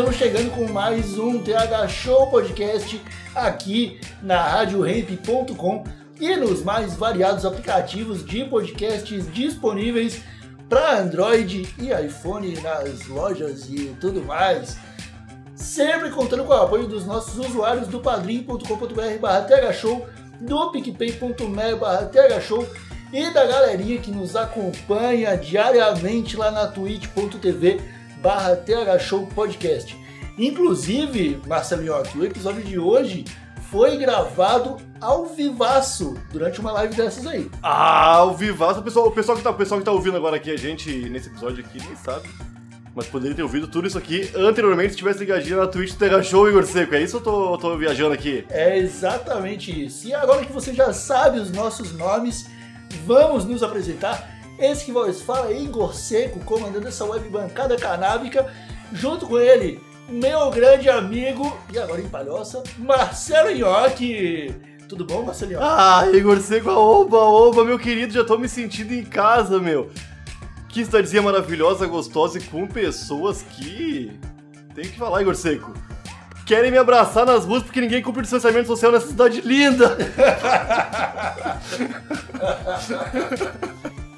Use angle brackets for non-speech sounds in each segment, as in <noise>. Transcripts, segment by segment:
Estamos chegando com mais um TH Show Podcast aqui na RadioRamp.com e nos mais variados aplicativos de podcasts disponíveis para Android e iPhone nas lojas e tudo mais. Sempre contando com o apoio dos nossos usuários do padrim.com.br barra thshow, do picpay.me barra thshow e da galerinha que nos acompanha diariamente lá na twitch.tv barra thshow podcast. Inclusive, Marcelo York, o episódio de hoje foi gravado ao vivaço durante uma live dessas aí. Ah, o Vivaço, o pessoal, o pessoal que tá, o pessoal que tá ouvindo agora aqui a gente nesse episódio aqui nem sabe. Mas poderia ter ouvido tudo isso aqui anteriormente se tivesse ligadinho na Twitch do Terra Show Igor Seco. É isso ou eu tô, tô viajando aqui? É exatamente isso. E agora que você já sabe os nossos nomes, vamos nos apresentar. Esse que vos fala é Igor Seco, comandando essa web bancada canábica, junto com ele, meu grande amigo, e agora em palhoça, Marcelo Nhoque. Tudo bom, Marcelo Nhoque? Ah, Igor Seco, oba, oba, meu querido, já tô me sentindo em casa, meu. Que cidadezinha maravilhosa, gostosa e com pessoas que. Tem que falar, Igor Seco. Querem me abraçar nas ruas porque ninguém cumpre o distanciamento social nessa cidade linda. <laughs>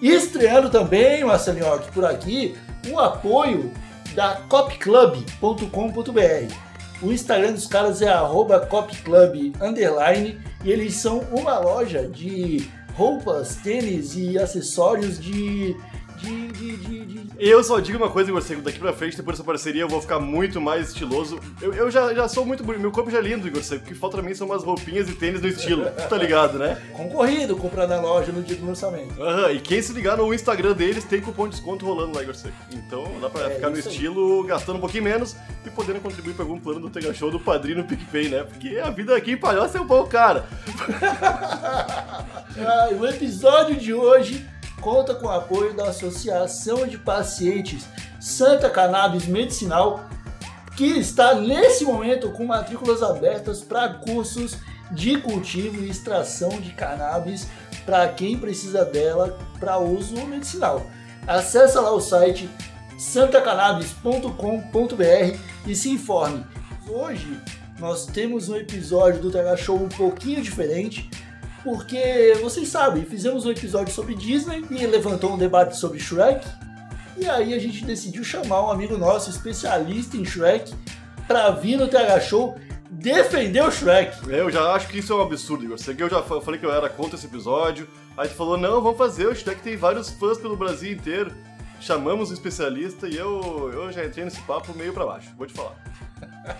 E estreando também, Marcelo Nhoque, por aqui, o apoio da copclub.com.br. O Instagram dos caras é copclub, underline, e eles são uma loja de roupas, tênis e acessórios de... de, de, de, de- Eu só digo uma coisa, Igor Seco, daqui pra frente, depois dessa parceria, eu vou ficar muito mais estiloso. Eu, eu já, já sou muito bonito, meu corpo já é lindo, Igor Seco. O que falta pra mim são umas roupinhas e tênis no estilo. Tu tá ligado, né? concorrido comprar na loja no dia do lançamento. Aham, e quem se ligar no Instagram deles tem cupom de desconto rolando lá, Igor Seco. Então dá pra É, ficar no isso aí. estilo, gastando um pouquinho menos e podendo contribuir pra algum plano do Tega Show do Padrinho no PicPay, né? Porque a vida aqui em Palhoça é um pouco cara. <laughs> Ah, e o episódio de hoje conta com o apoio da Associação de Pacientes Santa Cannabis Medicinal, que está nesse momento com matrículas abertas para cursos de cultivo e extração de cannabis para quem precisa dela para uso medicinal. Acesse lá o site santacannabis.com.br e se informe. Hoje nós temos um episódio do TH Show um pouquinho diferente, porque vocês sabem, fizemos um episódio sobre Disney e levantou um debate sobre Shrek. E aí a gente decidiu chamar um amigo nosso, especialista em Shrek, para vir no TH Show defender o Shrek. Eu já acho que isso é um absurdo, Igor Seco. Eu já fa- falei que eu era contra esse episódio. Aí tu falou, não, vamos fazer, o Shrek tem vários fãs pelo Brasil inteiro. Chamamos um especialista e eu, eu já entrei nesse papo meio pra baixo, vou te falar. <laughs>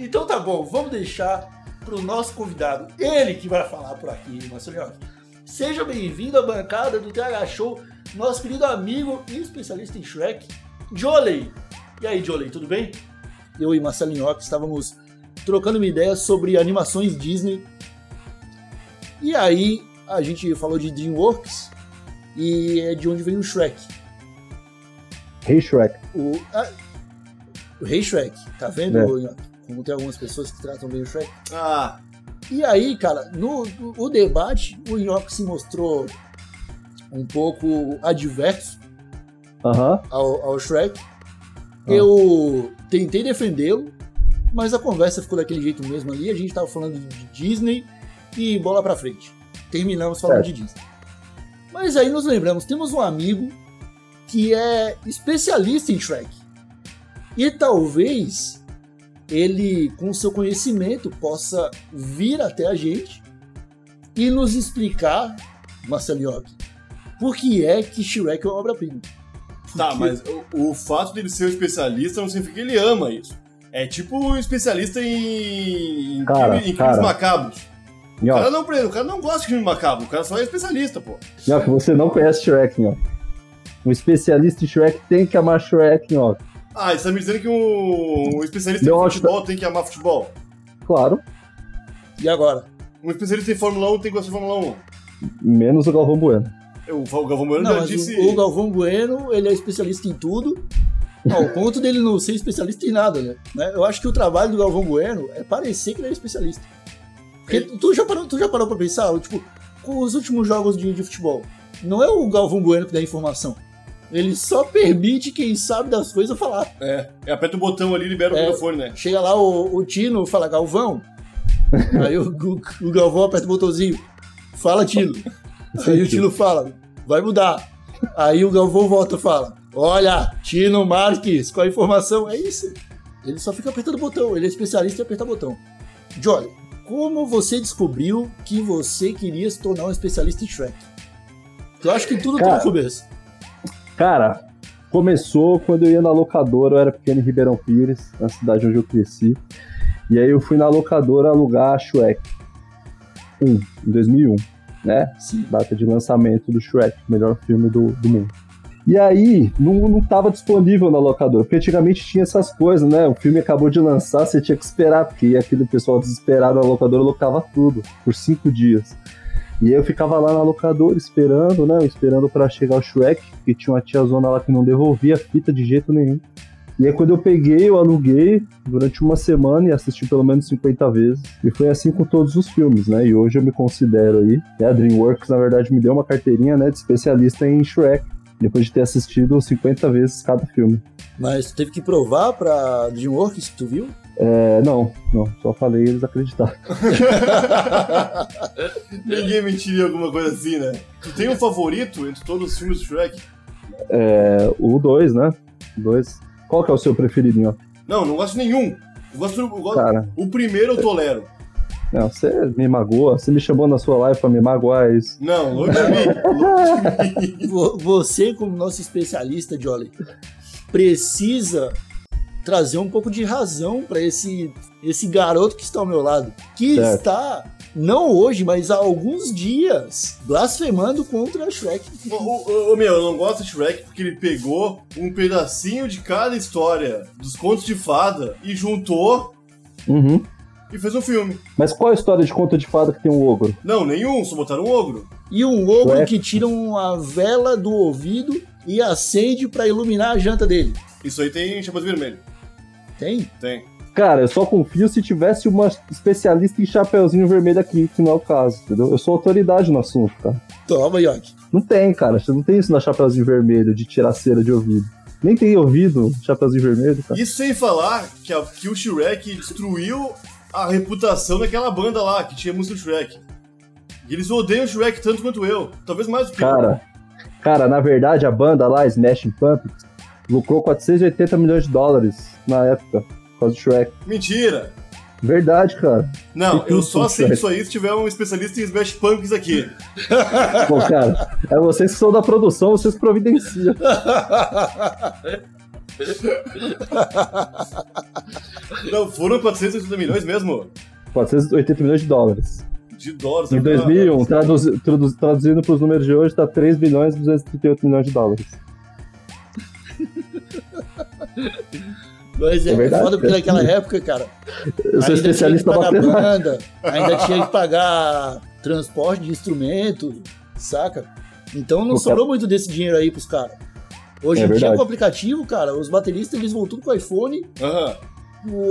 Então tá bom, vamos deixar pro nosso convidado, ele que vai falar por aqui, Marcelo Seja bem-vindo à bancada do TH Show, nosso querido amigo e especialista em Shrek, Joley. E aí, Joley, tudo bem? Eu e Marcelo Nhoque estávamos trocando uma ideia sobre animações Disney. E aí, a gente falou de DreamWorks e é de onde vem o Shrek. Hey Shrek. O, ah, o Rei Shrek, tá vendo, É. Tem algumas pessoas que tratam bem o Shrek. Ah, E aí, cara, no, no- o debate, o Nhoque se mostrou um pouco adverso Aham. ao, ao Shrek. Eu tentei defendê-lo, mas a conversa ficou daquele jeito mesmo ali. A gente tava falando de Disney e bola pra frente. Terminamos falando Certo. de Disney. Mas aí nos lembramos, temos um amigo que é especialista em Shrek. E talvez ele, com seu conhecimento, possa vir até a gente e nos explicar, Marcelo York, por que é que Shrek é uma obra-prima. Tá, mas o, o fato dele ser um especialista não significa que ele ama isso. É tipo um especialista em, Cara, crime- em crimes cara. macabros. O cara não, o cara não gosta de filme macabro, o cara só é especialista, pô. Nhoque, você não conhece Shrek, Nhoque. Um especialista em Shrek tem que amar Shrek, Nhoque. Ah, você tá me dizendo que um, um especialista Eu em acho futebol tem que amar futebol? Claro, E agora? Um especialista em Fórmula 1 tem que gostar de Fórmula 1. menos o Galvão Bueno. Eu, o Galvão Bueno Não, já disse... o, o Galvão Bueno, ele é especialista em tudo. <laughs> Ao ponto dele não ser especialista em nada, né? Né? Eu acho que o trabalho do Galvão Bueno é parecer que ele é especialista. Porque tu já parou, tu já parou pra pensar, tipo, com os últimos jogos de, de futebol, não é o Galvão Bueno que dá informação. Ele só permite quem sabe das coisas falar. É, é, aperta o botão ali e libera o É. microfone, né? Chega lá o, o Tino fala, Galvão. <laughs> Aí o, o- o Galvão aperta o botãozinho. Fala, Tino. Aí o Tino fala, vai mudar. Aí o Galvão volta e fala, olha, Tino Marques, com a informação. É isso. Ele só fica apertando o botão. Ele é especialista em apertar botão. Jolly, como você descobriu que você queria se tornar um especialista em Shrek? Eu acho que tudo tem Cara. no começo. Cara, começou quando eu ia na locadora, eu era pequeno em Ribeirão Pires, na cidade onde eu cresci. E aí eu fui na locadora alugar Shrek 1, em 2001, né? Sim. Data de lançamento do Shrek, o melhor filme do, do mundo. E aí, não, não tava disponível na locadora, porque antigamente tinha essas coisas, né? O filme acabou de lançar, você tinha que esperar, porque aquele pessoal desesperado na locadora locava tudo, por cinco dias. E eu ficava lá na locadora esperando, né? Esperando pra chegar o Shrek, porque tinha uma tiazona lá que não devolvia a fita de jeito nenhum. E aí quando eu peguei, eu aluguei durante uma semana e assisti pelo menos 50 vezes. E foi assim com todos os filmes, né? E hoje eu me considero aí. né, A DreamWorks, na verdade, me deu uma carteirinha né, de especialista em Shrek. Depois de ter assistido 50 vezes cada filme. Mas tu teve que provar pra DreamWorks que tu viu? É, não, não, só falei eles acreditaram. <laughs> Ninguém mentiria alguma coisa assim, né? Tu tem um favorito entre todos os filmes do Shrek? É, o 2, né? O 2. Qual que é o seu preferido, ó? Não, não gosto de nenhum. Eu gosto, eu gosto- Cara, O primeiro eu tolero. Não, você me magoa, você me chamou na sua live pra me magoar, é isso. Não, longe de mim. Você, como nosso especialista, Jolly, precisa trazer um pouco de razão pra esse, esse garoto que está ao meu lado. Que Certo. está, não hoje, mas há alguns dias, blasfemando contra a Shrek. Ô, ô, ô, meu, eu não gosto de Shrek porque ele pegou um pedacinho de cada história dos contos de fada e juntou Uhum. E fez um filme. Mas qual a história de conta de fada que tem um ogro? Não, nenhum, só botaram um ogro. E um ogro Shrek. que tira uma vela do ouvido e acende pra iluminar a janta dele. Isso aí tem chapéu vermelho. Tem? Tem. Cara, eu só confio se tivesse uma especialista em chapeuzinho vermelho aqui, que não é o caso, entendeu? Eu sou autoridade no assunto, cara. Toma, York. Não tem, cara. Você não tem isso na chapeuzinho vermelho, de tirar cera de ouvido. Nem tem ouvido chapeuzinho vermelho, cara. Isso sem falar que, a- que o Shrek destruiu a reputação daquela banda lá, que tinha música do Shrek. E eles odeiam o Shrek tanto quanto eu. Talvez mais do que eu. Cara, cara, na verdade, a banda lá, Smashing Pumpkins, lucrou 480 milhões de dólares na época, por causa do Shrek. Mentira! Verdade, cara. Não, eu só aceito isso aí se tiver um especialista em Smash Punks aqui. Pô, cara, é vocês que são da produção, vocês providenciam. <laughs> <laughs> Não, foram 480 milhões mesmo? 480 milhões de dólares. De dólares. Em né? 2001, traduzi- tradu- traduzindo para os números de hoje, tá 3 bilhões e 238 milhões de dólares. <laughs> Mas é, É verdade, foda porque cara. naquela época, cara, Eu sou especialista tinha que pagar banda, ainda <laughs> tinha que pagar transporte de instrumento, saca? Então não sobrou muito desse dinheiro aí pros caras. Hoje É em dia, com o aplicativo, cara, os bateristas eles vão tudo com o iPhone, Aham.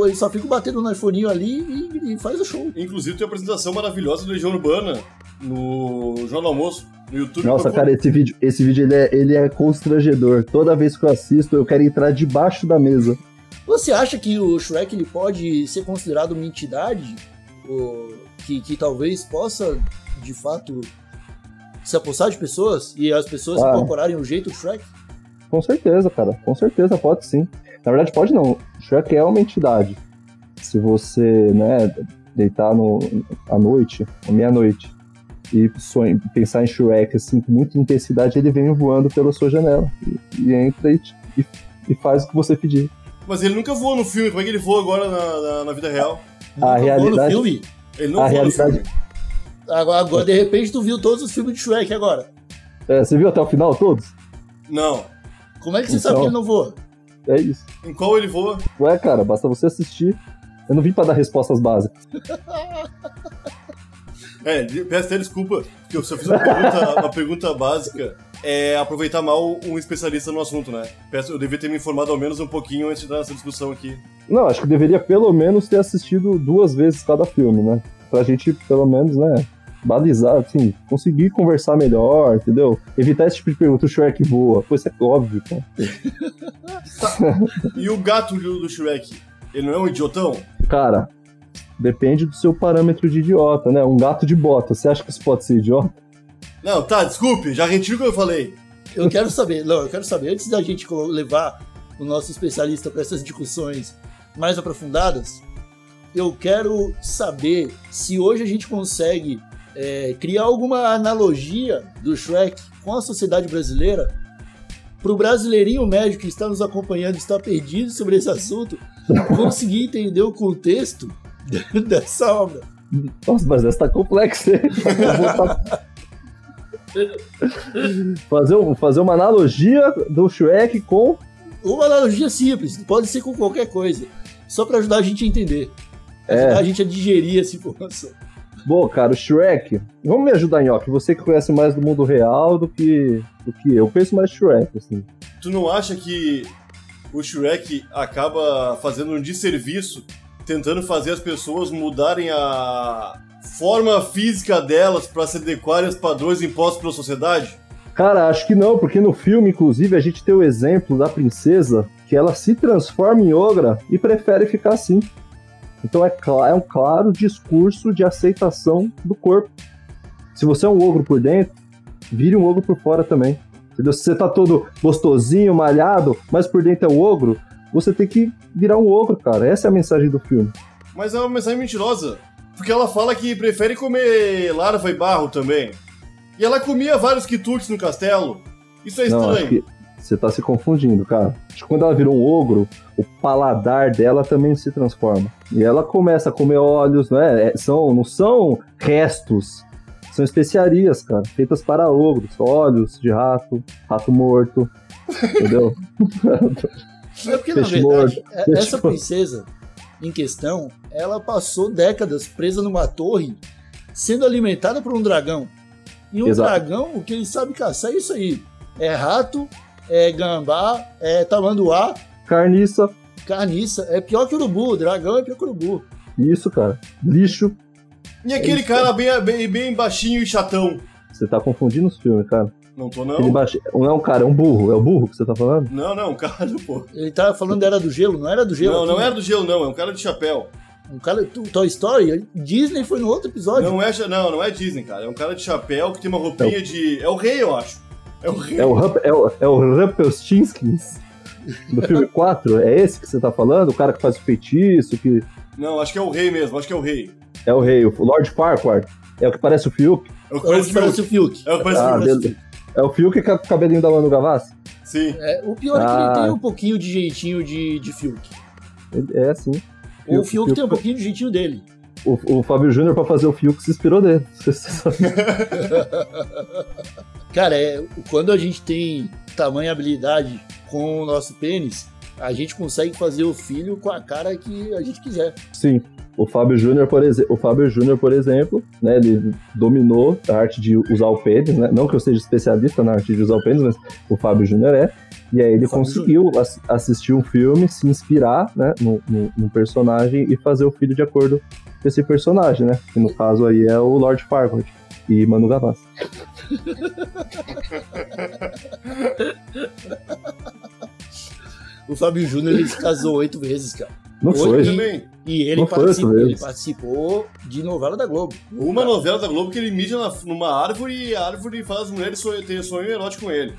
eles só ficam batendo no iPhone ali e, e faz o show. Inclusive tem uma apresentação maravilhosa do Legião Urbana no Jornal do Almoço, no YouTube. Nossa, cara, esse vídeo, esse vídeo ele é, ele é constrangedor. Toda vez que eu assisto, eu quero entrar debaixo da mesa. Você acha que o Shrek ele pode ser considerado uma entidade ou, que, que talvez possa, de fato, se apossar de pessoas e as pessoas Ah. incorporarem o jeito do Shrek? Com certeza, cara. Com certeza, pode sim. Na verdade, pode não. Shrek é uma entidade. Se você, né, deitar no, à noite, à meia-noite, e sonha, pensar em Shrek assim, com muita intensidade, ele vem voando pela sua janela. E, e entra e, e, e faz o que você pedir. Mas ele nunca voou no filme, como é que ele voa agora na, na- na vida real? Nunca voou realidade- no filme? Ele não A voa no realidade- filme. Agora, agora, de repente, tu viu todos os filmes de Shrek agora. É, você viu até o final todos? Não. Como é que você Então. sabe que ele não voa? É isso. Em qual ele voa? Ué, cara, basta você assistir. Eu não vim pra dar respostas básicas. É, peço até desculpa, porque eu só fiz uma pergunta, <laughs> uma pergunta básica. É aproveitar mal um especialista no assunto, né? Peço, eu devia ter me informado ao menos um pouquinho antes de entrar nessa discussão aqui. Não, acho que deveria pelo menos ter assistido duas vezes cada filme, né? Pra gente, pelo menos, né, balizar, assim, conseguir conversar melhor, entendeu? Evitar esse tipo de pergunta, o Shrek voa. Pô, isso é óbvio, cara. <laughs> E o gato do, Shrek? Ele não é um idiotão? Cara, depende do seu parâmetro de idiota, né? Um gato de bota, você acha que isso pode ser idiota? Não, tá, desculpe, já retiro o que eu falei. Eu quero saber, não, eu quero saber, antes da gente levar o nosso especialista para essas discussões mais aprofundadas, eu quero saber se hoje a gente consegue é, criar alguma analogia do Shrek com a sociedade brasileira para o brasileirinho médio que está nos acompanhando está perdido sobre esse assunto conseguir entender o contexto <laughs> dessa obra. Nossa, mas essa tá complexa, botar- fazer, um- fazer uma analogia do Shrek com. Uma analogia simples, pode ser com qualquer coisa, só para ajudar a gente a entender, ajudar É. a gente a digerir essa informação. Bom, cara, o Shrek. Vamos me ajudar, Nhoque. Você que conhece mais do mundo real do que, do que eu. Eu penso mais Shrek, assim. Tu não acha que o Shrek acaba fazendo um desserviço tentando fazer as pessoas mudarem a forma física delas para se adequarem aos padrões impostos pela sociedade? Cara, acho que não, porque no filme, inclusive, a gente tem o exemplo da princesa que ela se transforma em ogra e prefere ficar assim. Então é, é um claro discurso de aceitação do corpo. Se você é um ogro por dentro, vire um ogro por fora também. Entendeu? Se você tá todo gostosinho, malhado, mas por dentro é um ogro, você tem que virar um ogro, cara. Essa é a mensagem do filme. Mas é uma mensagem mentirosa. Porque ela fala que prefere comer larva e barro também. E ela comia vários quitutes no castelo. Isso é Não, estranho. que você tá se confundindo, cara. Acho que quando ela virou um ogro, o paladar dela também se transforma. E ela começa a comer óleos, não é? É, são, não são restos. São especiarias, cara, feitas para ogros. Óleos de rato, rato morto, entendeu? <laughs> É porque, na Peixe verdade, é- Peixe essa morto. princesa em questão, ela passou décadas presa numa torre, sendo alimentada por um dragão. E um Exato. dragão, o que ele sabe caçar é isso aí. É rato, é gambá, é tamanduá, Carniça, carniça. É pior que urubu, dragão é pior que urubu. isso, cara. Lixo. E aquele isso, cara bem, bem, bem baixinho e chatão? Você tá confundindo os filmes, cara. Não tô, Aquele não. baixo... Não é um cara, é um burro. É o burro que você tá falando? Não, não, um <laughs> cara, pô. Ele tá falando era do gelo, não era do gelo. Não, aqui, não né? era do gelo, não. É um cara de chapéu. Um cara, tu- Toy Story, Disney foi no outro episódio. Não é, não, não é Disney, cara. É um cara de chapéu que tem uma roupinha de. É o rei, eu acho. É o rei. É o, é o, é o Rumpelstiltskins do filme <laughs> 4? É esse que você tá falando? O cara que faz o feitiço, que Não, acho que é o rei mesmo. Acho que é o rei. é o rei, o Lord Farquaad. É o que parece o Fiuk? É o que É o parece que parece o o Fiuk. É o que parece Ah, o beleza. É o Fiuk com o cabelinho da Manu Gavassi? Sim. É, o pior é que ele Ah. tem um pouquinho de jeitinho de, de Fiuk. Ele- É, sim. O Fiuk- Fiuk tem um Fiuk- pouquinho de jeitinho dele. O, o Fábio Júnior, pra fazer o Fiuk, se inspirou dele. <laughs> <laughs> Cara, é, quando a gente tem tamanha habilidade com o nosso pênis, a gente consegue fazer o filho com a cara que a gente quiser. Sim. O Fábio Júnior, por, exe- o Fábio Júnior, por exemplo, né, ele dominou a arte de usar o pênis, né? Não que eu seja especialista na arte de usar o pênis, mas o Fábio Júnior é. E aí ele Fábio conseguiu ass- assistir um filme, se inspirar, né, no, no- no personagem e fazer o filho de acordo com esse personagem, né? Que no caso aí é o Lord Farquaad e Manu Gavassi. O Fábio Júnior ele se casou oito vezes, cara. Não Oi, foi? e- Também. E ele, Não foi participou, oito ele participou de novela da Globo. Uma novela da Globo que ele mija na- numa árvore e a árvore faz as mulheres sonho, ter sonho erótico com ele.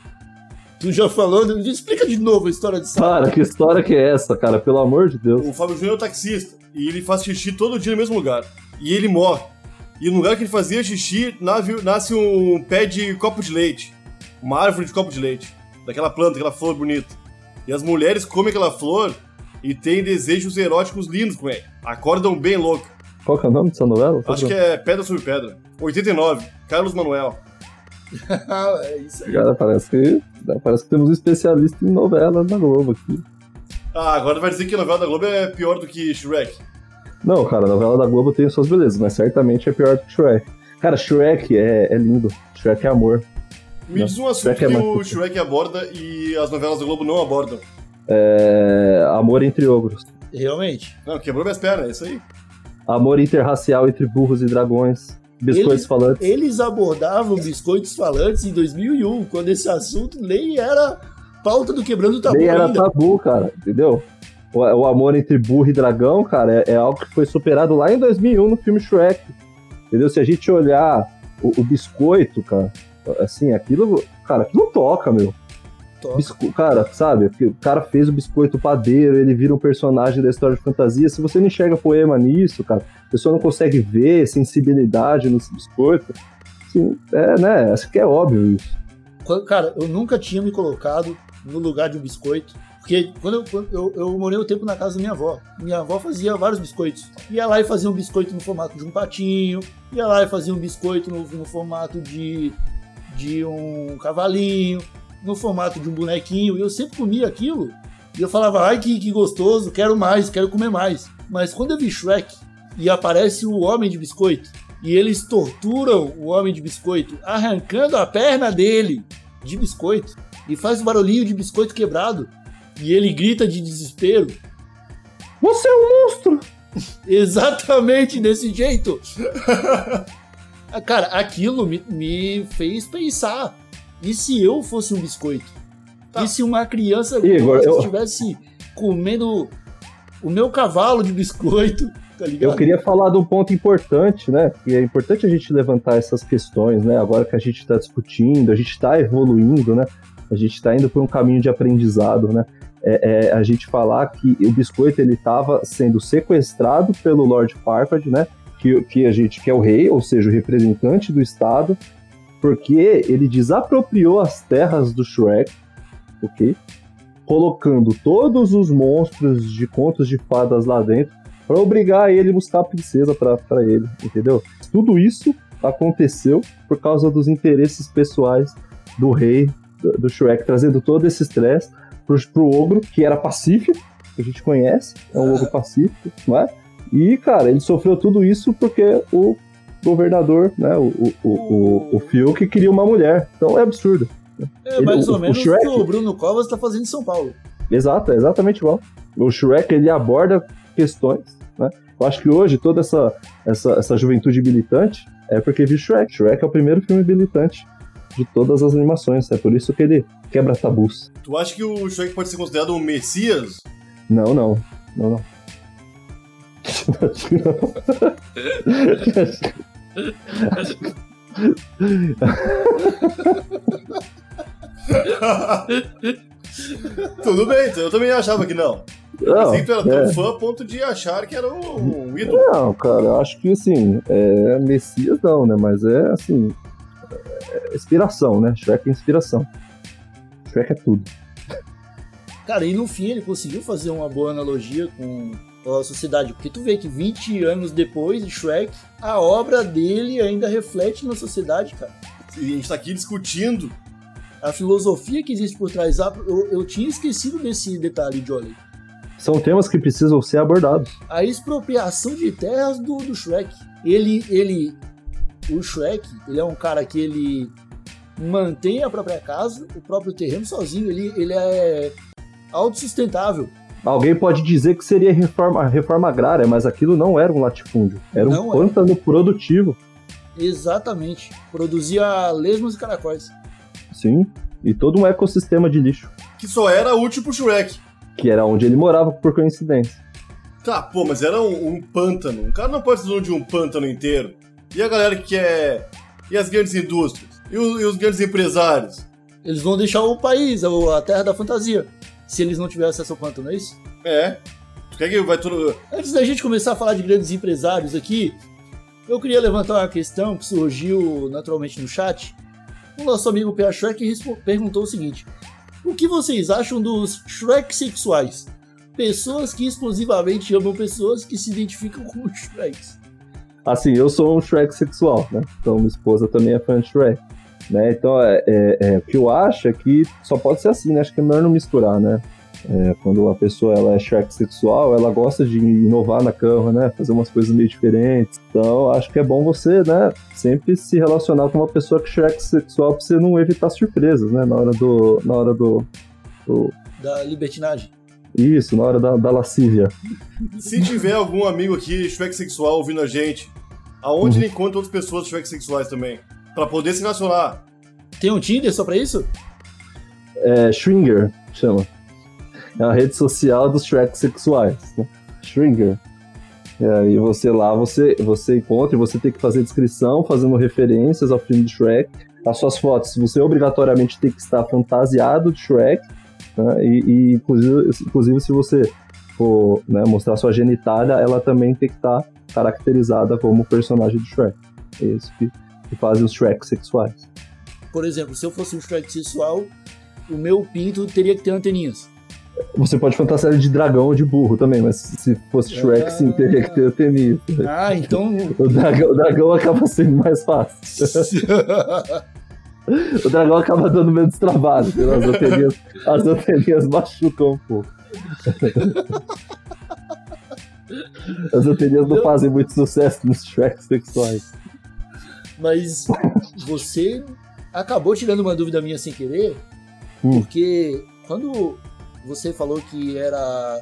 Tu já falou, explica de novo a história de Para, que história que é essa, cara? Pelo amor de Deus. O Fábio Júnior é um taxista e ele faz xixi todo dia no mesmo lugar. E ele morre. E no lugar que ele fazia xixi, nasce um pé de copo de leite. Uma árvore de copo de leite. Daquela planta, aquela flor bonita. E as mulheres comem aquela flor e têm desejos eróticos lindos com ele. Acordam bem louco. Qual que é o nome dessa novela? Acho que é Pedra sobre Pedra. 89. Carlos Manuel. Ah, <laughs> é isso aí. Cara, parece que, parece que temos um especialista em novelas da Globo aqui. Ah, agora vai dizer que a novela da Globo é pior do que Shrek. Não, cara, a novela da Globo tem suas belezas, mas certamente é pior que Shrek. Cara, Shrek é, é lindo. Shrek é amor. Me diz um assunto Shrek é que o mais- Shrek aborda e as novelas da Globo não abordam. É, amor entre ogros. Realmente. Não, quebrou minhas pernas, é isso aí. Amor interracial entre burros e dragões. Biscoitos Eles- falantes. Eles abordavam biscoitos falantes em 2001, quando esse assunto nem era pauta do Quebrando o Tabu Nem era ainda. tabu, cara, entendeu? O, o amor entre burro e dragão, cara, é, é algo que foi superado lá em 2001 no filme Shrek. Entendeu? Se a gente olhar o, o biscoito, cara, assim, aquilo, cara, aquilo toca, meu. Bisco- cara, sabe? O cara fez o biscoito padeiro, ele vira um personagem da história de fantasia. Se você não enxerga poema nisso, cara, a pessoa não consegue ver sensibilidade nesse biscoito. Assim, é, né? Acho que é óbvio isso. Cara, eu nunca tinha me colocado no lugar de um biscoito. Porque quando eu, eu, eu morei um tempo na casa da minha avó. Minha avó fazia vários biscoitos. Ia lá e fazia um biscoito no formato de um patinho. Ia lá e fazia um biscoito no, no formato de, de um cavalinho. No formato de um bonequinho. E eu sempre comia aquilo. E eu falava, ai que, que gostoso, quero mais, quero comer mais. Mas quando eu vi Shrek e aparece o homem de biscoito. E eles torturam o homem de biscoito, arrancando a perna dele de biscoito e faz o barulhinho de biscoito quebrado. E ele grita de desespero. Você é um monstro! <laughs> Exatamente desse jeito. <laughs> Cara, aquilo me, me fez pensar. E se eu fosse um biscoito? Tá. E se uma criança Igor, eu- estivesse comendo o meu cavalo de biscoito? Tá? Eu queria falar de um ponto importante, né? Que é importante a gente levantar essas questões, né? Agora que a gente está discutindo, a gente está evoluindo, né? A gente está indo por um caminho de aprendizado, né? É, é a gente falar que o biscoito ele estava sendo sequestrado pelo Lord Farquaad, né? Que, que a gente que é o rei, ou seja, o representante do estado, porque ele desapropriou as terras do Shrek, ok? Colocando todos os monstros de contos de fadas lá dentro para obrigar ele a buscar a princesa para ele, entendeu? Tudo isso aconteceu por causa dos interesses pessoais do rei do, do Shrek, trazendo todo esse estresse pro, pro ogro, que era pacífico, que a gente conhece, é um ogro pacífico, não é? E, cara, ele sofreu tudo isso porque o governador, né, o, o, o, o, Fiuk queria uma mulher. Então é absurdo. É mais ele- ou o- menos o Shrek- que o Bruno Covas está fazendo em São Paulo. Exato, é exatamente igual. O Shrek ele aborda questões, né? Eu acho que hoje toda essa, essa, essa juventude militante é porque viu Shrek. Shrek é o primeiro filme militante de todas as animações. É por isso que ele quebra tabus. Tu acha que o Shrek pode ser considerado um messias? Não, não. Não, não. Acho que não. Tudo bem, eu também achava que não. Não, Assim, tu era tão é. fã a ponto de achar que era um ídolo. Não, cara, eu acho que assim, é Messias não, né? Mas é assim. É inspiração, né? Shrek é inspiração. Shrek é tudo. Cara, e no fim ele conseguiu fazer uma boa analogia com a sociedade, porque tu vê que 20 anos depois de Shrek, a obra dele ainda reflete na sociedade, cara. E a gente tá aqui discutindo. A filosofia que existe por trás, ah, eu, eu tinha esquecido desse detalhe, Jolly. São temas que precisam ser abordados. A expropriação de terras do, do Shrek. Ele, ele, o Shrek, ele é um cara que ele mantém a própria casa, o próprio terreno sozinho, ele, ele é autossustentável. Alguém pode dizer que seria reforma, reforma agrária, mas aquilo não era um latifúndio. Era Não um é. pântano produtivo. Exatamente. Produzia lesmas e caracóis. Sim. E todo um ecossistema de lixo. Que só era útil pro Shrek. Que era onde ele morava por coincidência. Tá, pô, mas era um, um pântano. Um cara não pode ser dono de um pântano inteiro. E a galera que é. E as grandes indústrias? E os, e os grandes empresários? Eles vão deixar o país, a terra da fantasia. Se eles não tiverem acesso ao pântano, não é isso? É. Tu quer que vai tudo. Antes da gente começar a falar de grandes empresários aqui, eu queria levantar uma questão que surgiu naturalmente no chat. O nosso amigo Pia Shrek perguntou o seguinte: O que vocês acham dos Shrek sexuais? Pessoas que exclusivamente amam pessoas que se identificam como Shreks. Assim, eu sou um Shrek sexual, né? Então minha esposa também é fã de Shrek. Né? Então, é, é, é, o que eu acho é que só pode ser assim, né? Acho que é melhor não misturar, né? É, quando a pessoa ela é Shrek sexual, ela gosta de inovar na cama, né? Fazer umas coisas meio diferentes. Então, acho que é bom você, né? Sempre se relacionar com uma pessoa que é Shrek sexual pra você não evitar surpresas, né? Na hora do. Na hora do, do... Da libertinagem. Isso, na hora da, da lascívia. Se tiver algum amigo aqui, Shrek sexual, ouvindo a gente, aonde ele encontra outras pessoas Shrek sexuais também? Pra poder se relacionar. Tem um Tinder só pra isso? É, Shringer, chama. É a rede social dos Shrek sexuais. Né? Shringer. E aí você lá, você, você encontra e você tem que fazer descrição, fazendo referências ao filme de Shrek. As suas fotos, você obrigatoriamente tem que estar fantasiado de Shrek. Né? E, e inclusive, inclusive, se você for né, mostrar sua genitália, ela também tem que estar caracterizada como personagem de Shrek. É isso que, que fazem os Shrek sexuais. Por exemplo, se eu fosse um Shrek sexual, o meu pinto teria que ter anteninhas. Você pode fantasiar de dragão ou de burro também, mas se fosse Shrek, Ah. sim, teria que ter anteninha. Ah, então. O dragão, o dragão acaba sendo mais fácil. <laughs> O dragão acaba dando menos trabalho? As anteninhas, as anteninhas machucam um pouco. <laughs> As anteninhas não fazem muito sucesso nos Shrek sexuais. Mas você acabou tirando uma dúvida minha sem querer, Hum. porque quando você falou que era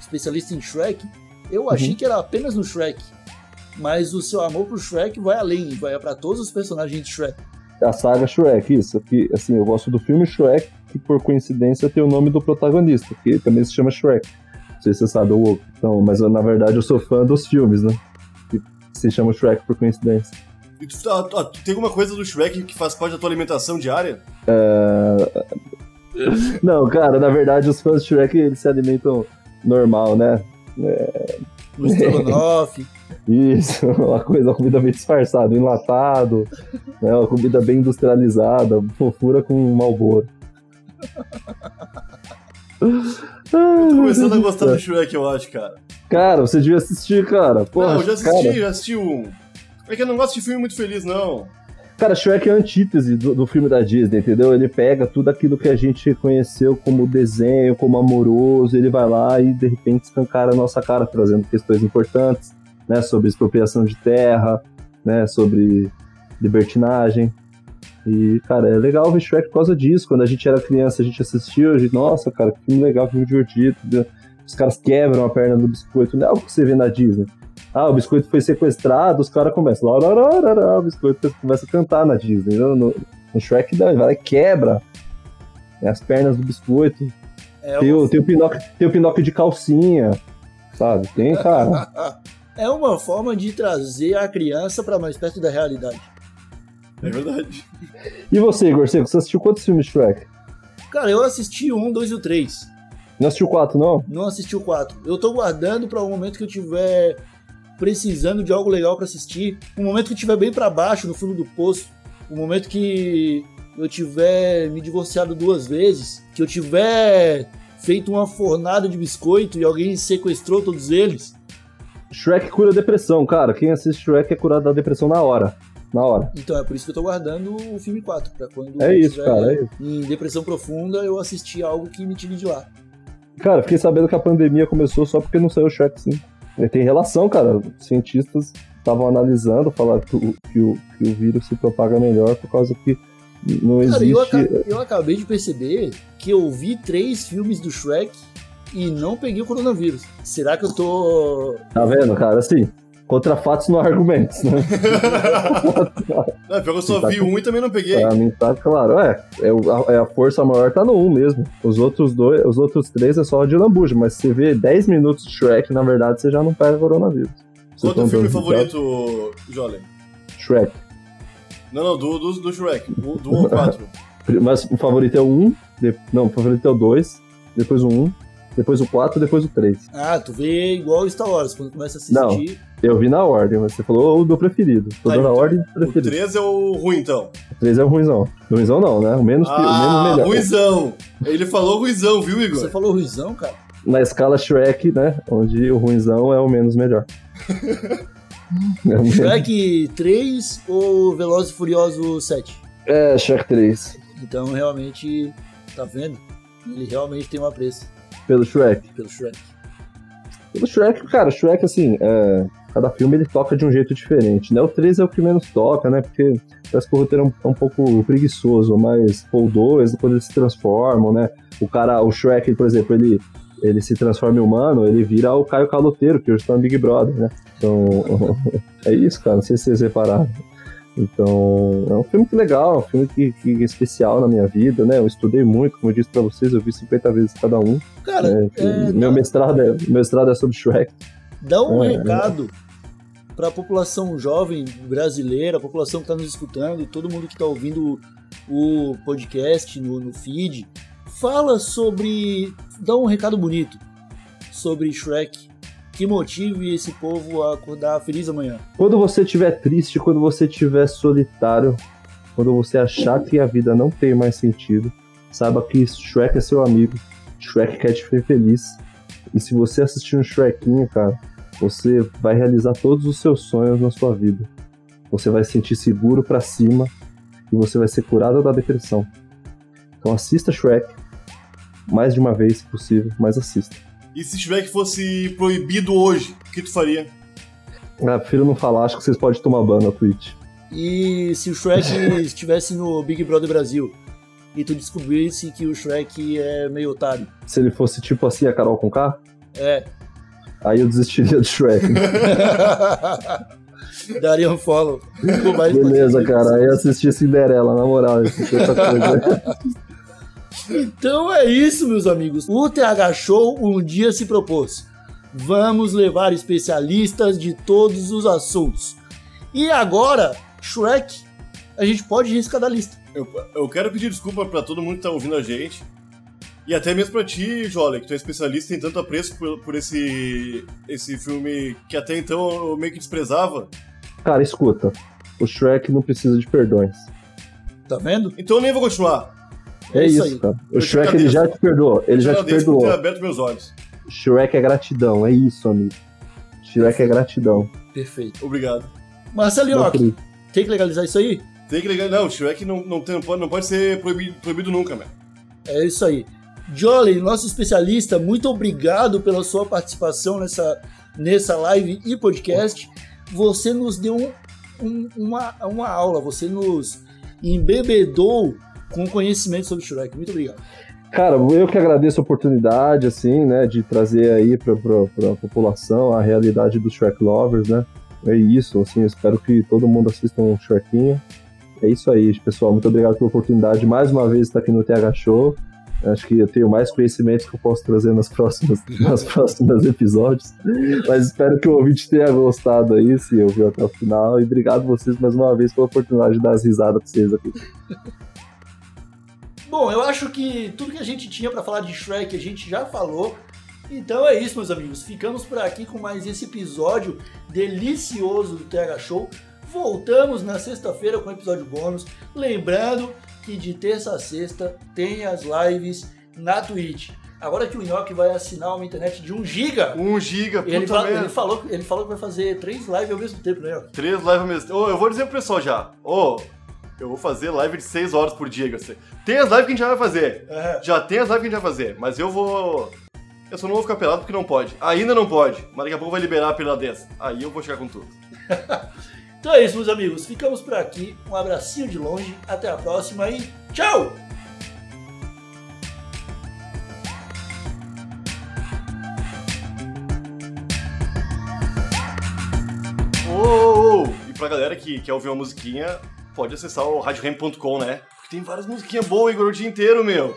especialista em Shrek, eu achei Uhum. que era apenas no Shrek. Mas o seu amor pro Shrek vai além, vai para todos os personagens de Shrek. A saga Shrek, isso. Que, assim, eu gosto do filme Shrek, que por coincidência tem o nome do protagonista, que também se chama Shrek. Não sei se você sabe, o então, mas eu, na verdade eu sou fã dos filmes, né? Que se chama Shrek por coincidência. E tu, ah, tu- ah, tu tem alguma coisa do Shrek que faz parte da tua alimentação diária? <laughs> Não, cara, na verdade os fãs de Shrek eles se alimentam normal, né? No Strogonoff. <laughs> Isso, uma coisa, uma comida bem disfarçada, enlatado, né? Uma comida bem industrializada, fofura com malboro. Tô começando a gostar do Shrek, eu acho, cara. Cara, você devia assistir, cara. Porra, não, eu já assisti, cara, já assisti um. É que eu não gosto de filme muito feliz, não. Cara, Shrek é a antítese do, do filme da Disney, entendeu? Ele pega tudo aquilo que a gente conheceu como desenho, como amoroso, ele vai lá e de repente escancara a nossa cara, trazendo questões importantes, né? Sobre expropriação de terra, né? Sobre libertinagem. E, cara, é legal ver Shrek por causa disso. Quando a gente era criança, a gente assistiu, a gente, nossa, cara, que filme legal, que filme divertido. entendeu? Os caras quebram a perna do biscoito, não é algo que você vê na Disney. Ah, o biscoito foi sequestrado, os caras começam. Larararara, o biscoito começa a cantar na Disney. No, no, no Shrek não, ele vai lá e quebra né, as pernas do biscoito. É Tem o, tem, o Pinóquio, tem o Pinóquio de calcinha, sabe? Tem, cara. <laughs> é uma forma de trazer a criança para mais perto da realidade. É verdade. E você, Igor Seco, você assistiu quantos filmes de Shrek? Cara, eu assisti o 1, 2 e o 3. Não assistiu quatro, não? Não assisti o 4. Eu tô guardando para o momento que eu tiver precisando de algo legal para assistir. Um momento que eu tiver bem para baixo, no fundo do poço. Um momento que eu tiver me divorciado duas vezes. Que eu tiver feito uma fornada de biscoito e alguém sequestrou todos eles. Shrek cura a depressão, cara. Quem assiste Shrek é curado da depressão na hora. Na hora. Então é por isso que eu tô guardando o filme 4. Pra quando É eu isso, cara, é isso. em depressão profunda, eu assistir algo que me tire de lá. Cara, fiquei sabendo que a pandemia começou só porque não saiu Shrek 5. E Tem relação, cara. Cientistas estavam analisando, falaram que o, que, o, que o vírus se propaga melhor por causa que não Cara, eu, existe. aca- eu acabei de perceber que eu vi três filmes do Shrek e não peguei o coronavírus. Será que eu tô. Tá vendo, cara? Assim, contra fatos não há argumentos, né? <laughs> Não, pior que eu só Tá vi com- um e também não peguei. Pra mim tá claro. É, é, a, é a força maior tá no 1 mesmo. Os outros dois, os outros três é só de lambuja, mas se você vê 10 minutos de Shrek, na verdade, você já não pega coronavírus. Qual é o teu filme favorito, Jolem? Shrek. Não, não, do, do, do Shrek. Do 1 ao 4. <laughs> Mas o favorito é o 1, de- não, o favorito é o 2, depois o 1, depois o 4, depois o 3. Ah, tu vê igual Star Wars, quando começa a assistir. Eu vi na ordem, mas você falou o do preferido. Tô Ah, dando a então, ordem do O preferido. 3 é o ruim, então. O 3 é o ruizão. O ruizão não, né? O menos, pi- o menos Ah, melhor. ruizão. Ele falou ruizão, viu, Você Igor? falou ruizão, cara? Na escala Shrek, né? Onde o ruizão é o menos melhor. <laughs> Shrek 3 ou Velozes e Furioso 7? É, Shrek 3. Então realmente, tá vendo? Ele realmente tem um apreço Pelo Shrek. pelo Shrek. Pelo Shrek, cara, Shrek, assim, é, cada filme ele toca de um jeito diferente, né? O 3 é o que menos toca, né? Porque parece que o roteiro é um, é um pouco preguiçoso, mas o 2, quando eles se transformam, né? O cara, o Shrek, por exemplo, ele, ele se transforma em humano, ele vira o Caio Caloteiro, que hoje tá no Big Brother, né? Então, <laughs> é isso, cara, não sei se vocês repararam. Então, é um filme que legal, é um filme que, que é especial na minha vida, né? Eu estudei muito, como eu disse pra vocês, eu vi 50 vezes cada um. Cara, né? É, meu, mestrado é, meu mestrado é sobre Shrek. Dá um é, recado pra população jovem brasileira, a população que tá nos escutando, todo mundo que tá ouvindo o podcast no, no feed. Fala sobre. Dá um recado bonito sobre Shrek que motive esse povo a acordar feliz amanhã. Quando você estiver triste, quando você estiver solitário, quando você achar que a vida não tem mais sentido, saiba que Shrek é seu amigo, Shrek quer te ver feliz. E se você assistir um Shrekinho, cara, você vai realizar todos os seus sonhos na sua vida. Você vai se sentir seguro pra cima e você vai ser curado da depressão. Então assista Shrek mais de uma vez, se possível, mas assista. E se Shrek fosse proibido hoje, o que tu faria? Ah, prefiro não falar, acho que vocês podem tomar ban na Twitch. E se o Shrek <laughs> estivesse no Big Brother Brasil e tu descobrisse que o Shrek é meio otário. Se ele fosse tipo assim a Carol com K, É. aí eu desistiria do Shrek. <laughs> Daria um follow. Beleza, cara. Aí eu assisti Cinderela, na moral. assisti essa coisa. Então é isso, meus amigos. O TH Show um dia se propôs. Vamos levar especialistas de todos os assuntos. E agora, Shrek, a gente pode riscar da lista. Eu, eu quero pedir desculpa pra todo mundo que tá ouvindo a gente. E até mesmo pra ti, Jolie, que tu é especialista em tanto apreço por, por esse, esse filme que até então eu meio que desprezava. Cara, escuta. O Shrek não precisa de perdões. Tá vendo? Então eu nem vou continuar. É, É isso cara. O Eu Shrek ele já te perdoou. Ele Eu já te agradeço por ter perdoou. aberto meus olhos. Shrek é gratidão. É isso, amigo. Shrek é gratidão. Perfeito. Obrigado. Felipe. tem que legalizar isso aí? Tem que ligar. Não, Shrek não, não, tem, não, pode, não pode ser proibido, proibido nunca, meu. É isso aí. Jolly, nosso especialista, muito obrigado pela sua participação nessa, nessa live e podcast. Você nos deu um- um- uma, uma aula, você nos embebedou com conhecimento sobre Shrek. Muito obrigado. Cara, eu que agradeço a oportunidade, assim, né, de trazer aí pra, pra população a realidade dos Shrek Lovers, né? É isso, assim, espero que todo mundo assista um Shrekinho. É isso aí, pessoal. Muito obrigado pela oportunidade. Mais uma vez estar aqui no TH Show. Acho que eu tenho mais conhecimentos que eu posso trazer nas próximas, <laughs> nas próximas episódios. Mas espero que o ouvinte tenha gostado aí, se ouviu até o final. E obrigado vocês mais uma vez pela oportunidade de dar as risadas pra vocês aqui. Bom, eu acho que tudo que a gente tinha pra falar de Shrek a gente já falou. Então é isso, meus amigos. Ficamos por aqui com mais esse episódio delicioso do TH Show. Voltamos na sexta-feira com episódio bônus. Lembrando que de terça a sexta tem as lives na Twitch. Agora que o Nhoque vai assinar uma internet de 1 giga, 1 giga, puta ele, fa- ele falou, ele falou que vai fazer três lives ao mesmo tempo, né, Nhoque? Três lives ao mesmo tempo. Ô, eu vou dizer pro pessoal já. Ô, eu vou fazer live de 6 horas por dia, Garcia. Tem as lives que a gente já vai fazer. Já tem as lives que a gente vai fazer. Mas eu vou. Eu só não vou ficar pelado porque não pode. Ainda não pode. Mas daqui a pouco vai liberar a peladez. Aí eu vou chegar com tudo. <laughs> Então é isso, meus amigos. Ficamos por aqui. Um abracinho de longe. Até a próxima e tchau! Ô, ô, ô. E pra galera que quer ouvir uma musiquinha, pode acessar o radiorem.com, né? Porque tem várias musiquinhas boas, Igor, o dia inteiro, meu.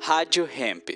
Rádio Hemp.